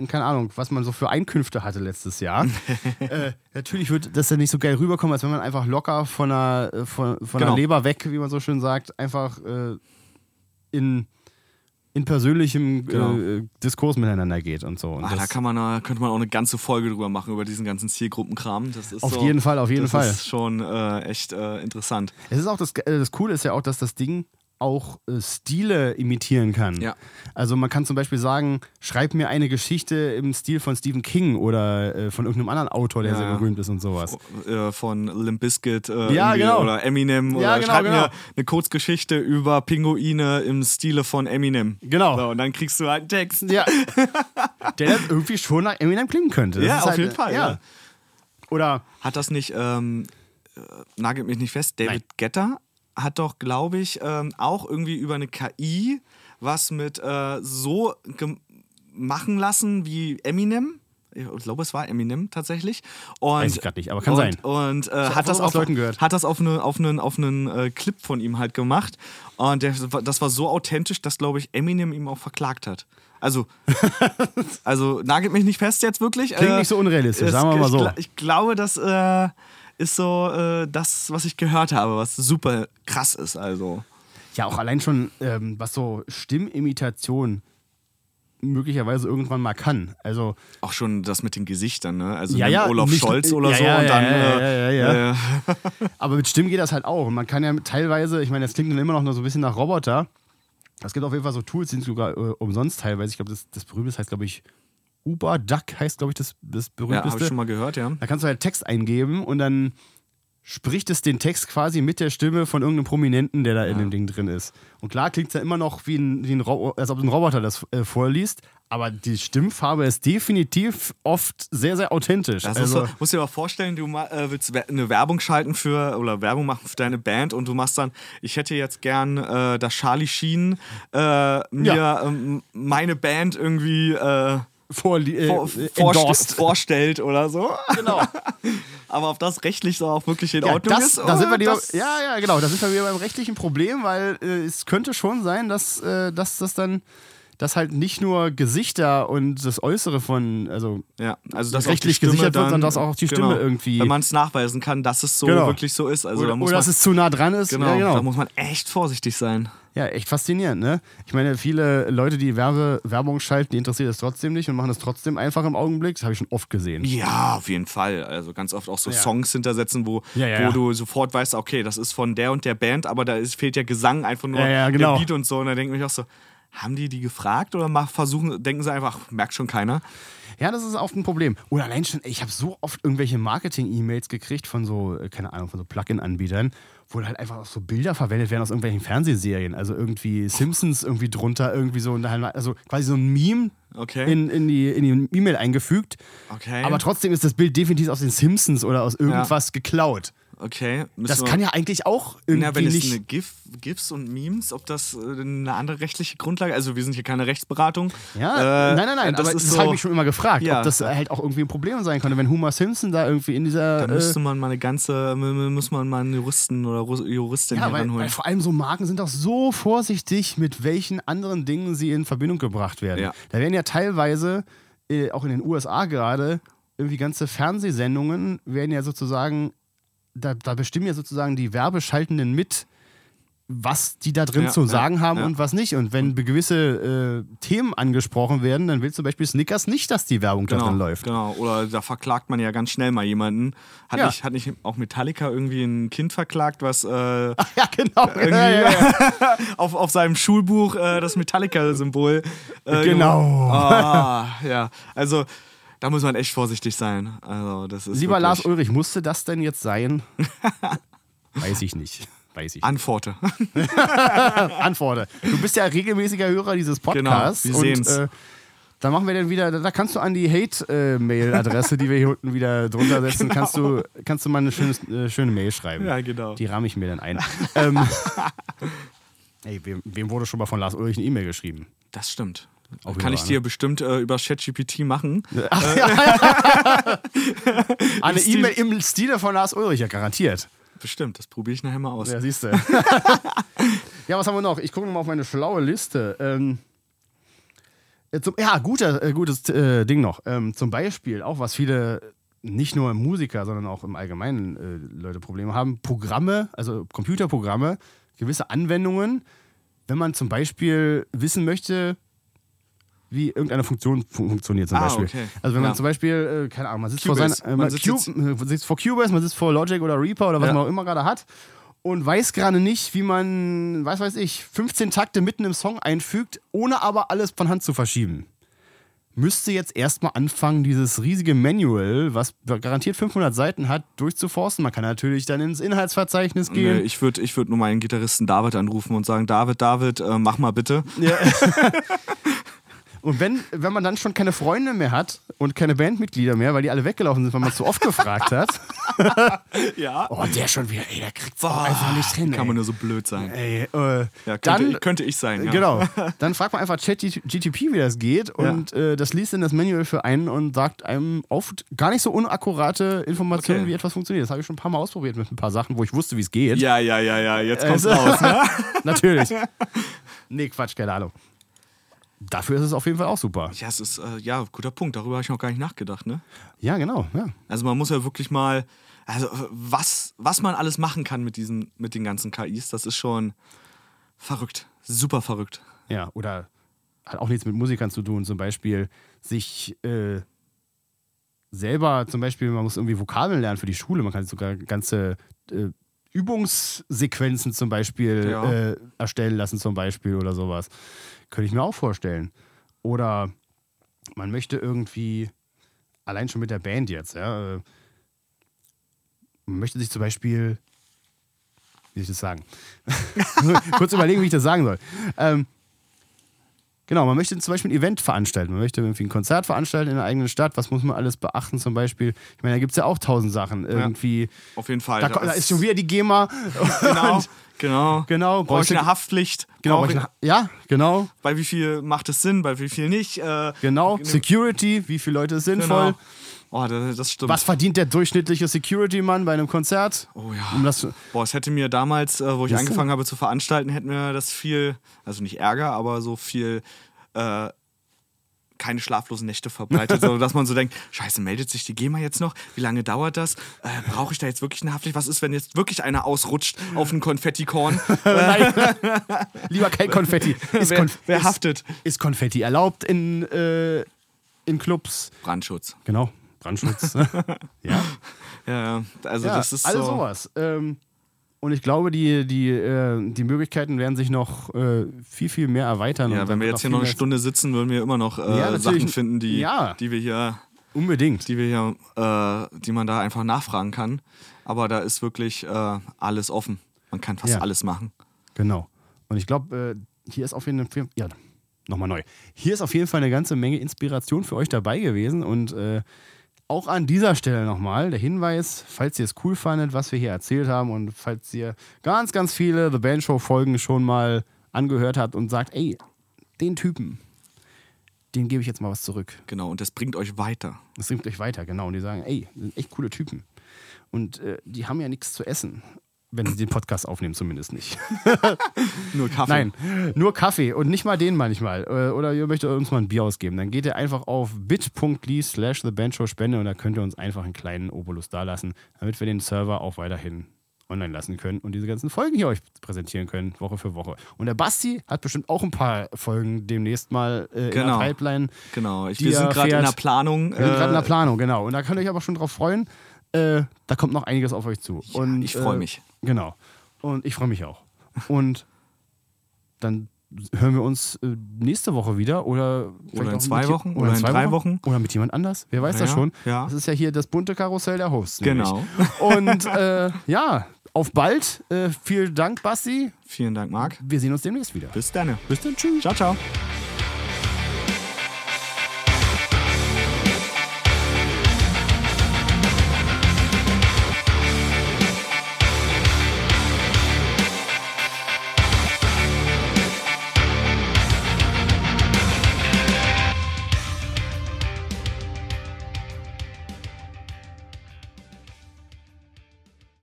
keine Ahnung, was man so für Einkünfte hatte letztes Jahr. äh, natürlich wird das dann nicht so geil rüberkommen, als wenn man einfach locker von der, äh, von, von Genau. Leber weg, wie man so schön sagt, einfach äh, in, in persönlichem Genau. äh, Diskurs miteinander geht und so. Und Ah, da das- kann man, äh, könnte man auch eine ganze Folge drüber machen, über diesen ganzen Zielgruppenkram. Das ist Auf so, jeden Fall, auf jeden das Fall. ist schon äh, echt äh, interessant. Es ist auch das, das Coole ist ja auch, dass das Ding auch äh, Stile imitieren kann. Ja. Also man kann zum Beispiel sagen, schreib mir eine Geschichte im Stil von Stephen King oder äh, von irgendeinem anderen Autor, der Ja, sehr berühmt ist und sowas. Äh, von Limp Bizkit äh, Ja, genau. oder Eminem Ja, oder genau, schreib genau. mir eine Kurzgeschichte über Pinguine im Stile von Eminem. Genau. So, und dann kriegst du halt einen Text. Ja. der dann irgendwie schon nach Eminem klingen könnte. Das Ja, auf halt, jeden Fall, ja. Oder Hat das nicht, ähm, äh, nagelt mich nicht fest, David Nein. Getter hat doch, glaube ich, ähm, auch irgendwie über eine KI was mit äh, so machen lassen wie Eminem. Ich glaube, es war Eminem tatsächlich. Und, Weiß ich grad nicht, aber kann und, sein. Und äh, hat, das auf, hat das auf, eine, auf einen, auf einen äh, Clip von ihm halt gemacht. Und der, das war so authentisch, dass, glaube ich, Eminem ihm auch verklagt hat. Also, also nagelt mich nicht fest jetzt wirklich. Klingt Äh, nicht so unrealistisch, sagen wir mal ich so. gla- Ich glaube, das äh, ist so äh, das, was ich gehört habe, was super krass ist. Also. ja auch allein schon, ähm, was so Stimmimitation möglicherweise irgendwann mal kann. Also Auch schon das mit den Gesichtern, ne? Also Ja, ja, Olaf nicht- Scholz oder ja, so ja, und dann. ja, ja, äh, äh, Aber mit Stimmen geht das halt auch. Und man kann ja teilweise, ich meine, das klingt dann immer noch nur so ein bisschen nach Roboter. Es gibt auf jeden Fall so Tools, die sind sogar äh, umsonst teilweise. Ich glaube, das, das berühmteste heißt, glaube ich, Uber Duck heißt, glaube ich, das, das ja, berühmteste. habe ich schon mal gehört, ja. da kannst du halt Text eingeben und dann spricht es den Text quasi mit der Stimme von irgendeinem Prominenten, der da in dem Ding drin ist. Und klar klingt es ja immer noch wie ein, wie ein als ob ein Roboter das äh, vorliest, aber die Stimmfarbe ist definitiv oft sehr, sehr authentisch. Das also, ist so, musst dir mal vorstellen, du äh, willst eine Werbung schalten für oder Werbung machen für deine Band und du machst dann, ich hätte jetzt gern, äh, dass Charlie Sheen äh, mir Ja. ähm, meine Band irgendwie vorli- äh, vor, vorst vorstellt oder so. Genau. Aber ob das rechtlich so auch wirklich in Ja, Ordnung das, ist? da sind wir das- ja, ja, genau. Da sind wir wieder beim rechtlichen Problem, weil äh, es könnte schon sein, dass, äh, dass das dann dass halt nicht nur Gesichter und das Äußere von, also Ja, also dass rechtlich Stimme gesichert wird, dann, sondern dass auch die Stimme genau, irgendwie- Wenn man es nachweisen kann, dass es so Genau. wirklich so ist. Also oder, da muss oder man, dass es zu nah dran ist. genau, Ja, genau. da muss man echt vorsichtig sein. Ja, echt faszinierend, ne? Ich meine, viele Leute, die Werbe, Werbung schalten, die interessiert es trotzdem nicht und machen es trotzdem einfach im Augenblick. Das habe ich schon oft gesehen. Ja, auf jeden Fall. Also ganz oft auch so Ja. Songs hintersetzen, wo, Ja, wo du sofort weißt, okay, das ist von der und der Band, aber da ist, fehlt ja Gesang, einfach nur Ja, ja, genau. Beat und so. Und da denke ich mich auch so, haben die die gefragt oder versuchen, denken sie einfach, ach, merkt schon keiner. Ja, das ist oft ein Problem. Oder allein schon, ich habe so oft irgendwelche Marketing-E-Mails gekriegt von so, äh, keine Ahnung, von so Plugin-Anbietern, wo halt einfach auch so Bilder verwendet werden aus irgendwelchen Fernsehserien. Also irgendwie Simpsons irgendwie drunter, irgendwie so, halt, also quasi so ein Meme Okay. in, in die in die E-Mail eingefügt. Okay. Aber trotzdem ist das Bild definitiv aus den Simpsons oder aus irgendwas geklaut. Okay. Das kann ja eigentlich auch irgendwie Ja, wenn es nicht. eine GIF, GIFs und Memes, ob das äh, eine andere rechtliche Grundlage, also wir sind hier keine Rechtsberatung. Ja, Äh, nein, nein, nein, das aber ist das so, habe ich mich schon immer gefragt, Ja. ob das halt auch irgendwie ein Problem sein könnte, wenn Homer Simpson da irgendwie in dieser. Da äh, müsste man mal eine ganze, muss man mal einen Juristen oder Juristin Ja, heranholen. weil vor allem so Marken sind auch so vorsichtig, mit welchen anderen Dingen sie in Verbindung gebracht werden. Ja. Da werden ja teilweise, äh, auch in den USA gerade, irgendwie ganze Fernsehsendungen werden ja sozusagen, da, da bestimmen ja sozusagen die Werbeschaltenden mit, was die da drin Ja, zu ja, sagen haben ja. und was nicht. Und wenn gewisse äh, Themen angesprochen werden, dann will zum Beispiel Snickers nicht, dass die Werbung da drin läuft. Genau, oder da verklagt man ja ganz schnell mal jemanden. Hat, Ja. nicht, hat nicht auch Metallica irgendwie ein Kind verklagt, was äh, Ja, genau. irgendwie Ja, ja, ja. auf, auf seinem Schulbuch äh, das Metallica-Symbol. Äh, Genau. Ah, ja, also da muss man echt vorsichtig sein. Also, das ist Lieber Lars Ulrich, musste das denn jetzt sein? Weiß ich nicht. Weiß ich. Antworte. Antworte. Du bist ja regelmäßiger Hörer dieses Podcasts. Genau, wir sehen's. Und, äh, da machen wir dann wieder, da kannst du an die Hate-Mail-Adresse, die wir hier unten wieder drunter setzen, kannst, du, kannst du mal eine schönes, äh, schöne Mail schreiben. Ja, genau. Die ramme ich mir dann ein. ähm, ey, wem, wem wurde schon mal von Lars Ulrich eine E-Mail geschrieben? Das stimmt. Auch Kann ich dir bestimmt äh, über ChatGPT machen. Eine Stil- E-Mail im Stile von Lars Ulrich, ja garantiert. Bestimmt, das probiere ich nachher mal aus. Ja, siehst du. ja, was haben wir noch? Ich gucke mal auf meine schlaue Liste. Ähm, äh, zum, ja, guter, äh, gutes äh, Ding noch. Ähm, zum Beispiel, auch was viele, nicht nur Musiker, sondern auch im Allgemeinen äh, Leute Probleme haben, Programme, also Computerprogramme, gewisse Anwendungen, wenn man zum Beispiel wissen möchte, wie irgendeine Funktion fun funktioniert zum Ah, Beispiel. okay. Also wenn man Ja. zum Beispiel, äh, keine Ahnung, man sitzt Cubase. vor seinem, äh, Man man sitzt man sitzt vor Cubase, man sitzt vor Logic oder Reaper oder was Ja. man auch immer gerade hat und weiß gerade nicht, wie man, was weiß ich, 15 Takte mitten im Song einfügt, ohne aber alles von Hand zu verschieben. Müsste jetzt erstmal anfangen, dieses riesige Manual, was garantiert 500 Seiten hat, durchzuforsten. Man kann natürlich dann ins Inhaltsverzeichnis Nee, gehen. ich würde ich würd nur meinen Gitarristen David anrufen und sagen, David, David, äh, mach mal bitte. Und wenn, wenn man dann schon keine Freunde mehr hat und keine Bandmitglieder mehr, weil die alle weggelaufen sind, weil man zu oft gefragt hat. Ja. Oh, der schon wieder, ey, der kriegt's auch einfach nicht hin. Kann ey. man nur so blöd sein. Ey, äh, Ja, könnte, dann, könnte ich sein. Ja. Genau. Dann fragt man einfach ChatGTP, wie das geht und äh, das liest dann das Manual für einen und sagt einem oft gar nicht so unakkurate Informationen, Okay. wie etwas funktioniert. Das habe ich schon ein paar Mal ausprobiert mit ein paar Sachen, wo ich wusste, wie es geht. Ja, ja, ja, ja, jetzt kommt's Also- raus. Ne? Natürlich. Nee, Quatsch, keine Ahnung. Dafür ist es auf jeden Fall auch super. Ja, es ist, äh, ja, guter Punkt. Darüber habe ich noch gar nicht nachgedacht, ne? Ja, genau. Ja. Also man muss ja wirklich mal, also äh, was, was man alles machen kann mit diesen, mit den ganzen KIs, das ist schon verrückt. Super verrückt. Ja, oder hat auch nichts mit Musikern zu tun, zum Beispiel sich äh, selber, zum Beispiel, man muss irgendwie Vokabeln lernen für die Schule, man kann sogar ganze äh, Übungssequenzen zum Beispiel Ja. äh, erstellen lassen, zum Beispiel oder sowas. Könnte ich mir auch vorstellen. Oder man möchte irgendwie, allein schon mit der Band jetzt, ja, äh, man möchte sich zum Beispiel, wie soll ich das sagen? Kurz überlegen, wie ich das sagen soll. Ähm, genau, man möchte zum Beispiel ein Event veranstalten. Man möchte irgendwie ein Konzert veranstalten in der eigenen Stadt. Was muss man alles beachten zum Beispiel? Ich meine, da gibt es ja auch tausend Sachen. Irgendwie, Auf jeden Fall. da, da ist schon wieder die GEMA. Genau, genau. genau. Brauche ich eine Haftpflicht? Genau, ich, ja, genau. bei wie viel macht es Sinn, bei wie viel nicht? Äh, Genau. Genau. Security, wie viele Leute ist sinnvoll? Genau. Oh, das, das stimmt. Was verdient der durchschnittliche Security-Mann bei einem Konzert? Oh ja. Um das, Boah, es hätte mir damals, äh, wo ich Siehste? angefangen habe zu veranstalten, hätte mir das viel, also nicht Ärger, aber so viel äh, keine schlaflosen Nächte verbreitet, sondern dass man so denkt, scheiße, meldet sich die GEMA jetzt noch? Wie lange dauert das? Äh, Brauche ich da jetzt wirklich eine Haftpflicht? Was ist, wenn jetzt wirklich einer ausrutscht auf einen Konfettikorn? Nein. Lieber kein Konfetti. Ist, wer, Konf wer ist, haftet? ist Konfetti erlaubt in, äh, in Clubs? Brandschutz. Genau. Brandschutz. ja. Ja, ja. Also ja, das ist alles so. sowas. Ähm, und ich glaube, die, die, äh, die Möglichkeiten werden sich noch äh, viel, viel mehr erweitern. Ja, wenn wir jetzt hier noch eine Stunde sitzen, würden wir immer noch äh, Ja. Sachen finden, die, Ja. die wir hier, Unbedingt. die wir hier, äh, die man da einfach nachfragen kann. Aber da ist wirklich äh, alles offen. Man kann fast Ja. alles machen. Genau. Und ich glaube, äh, hier ist auf jeden Fall, ja, nochmal neu. Hier ist auf jeden Fall eine ganze Menge Inspiration für euch dabei gewesen und auch an dieser Stelle nochmal der Hinweis, falls ihr es cool fandet, was wir hier erzählt haben und falls ihr ganz, ganz viele The Band Show Folgen schon mal angehört habt und sagt, ey, den Typen, den gebe ich jetzt mal was zurück. Genau, und das bringt euch weiter. Das bringt euch weiter, genau. Und die sagen, ey, das sind echt coole Typen. Und äh, die haben ja nichts zu essen. Wenn sie den Podcast aufnehmen, zumindest nicht. Nur Kaffee. Nein, nur Kaffee und nicht mal den manchmal. Äh, Oder ihr möchtet uns mal ein Bier ausgeben. Dann geht ihr einfach auf bit.ly slash spende und da könnt ihr uns einfach einen kleinen Obolus dalassen, damit wir den Server auch weiterhin online lassen können und diese ganzen Folgen hier euch präsentieren können, Woche für Woche. Und der Basti hat bestimmt auch ein paar Folgen demnächst mal äh, in Genau. der Pipeline. Genau, ich, Die wir sind er gerade in der Planung. Wir sind gerade in der äh, Planung, genau. Und da könnt ihr euch aber schon drauf freuen. Äh, da kommt noch einiges auf euch zu. und, ich freu äh, mich. Genau. Und ich freue mich auch. Und dann hören wir uns äh, nächste Woche wieder oder vielleicht in zwei Wochen oder in drei Wochen. oder mit jemand anders. Wer weiß das Ja, schon. ja. Das ist ja hier das bunte Karussell der Hosts. Genau. Und äh, ja, auf bald. Äh, vielen Dank, Basti. Vielen Dank, Marc. Wir sehen uns demnächst wieder. Bis dann. Bis dann. Tschüss. Ciao, ciao.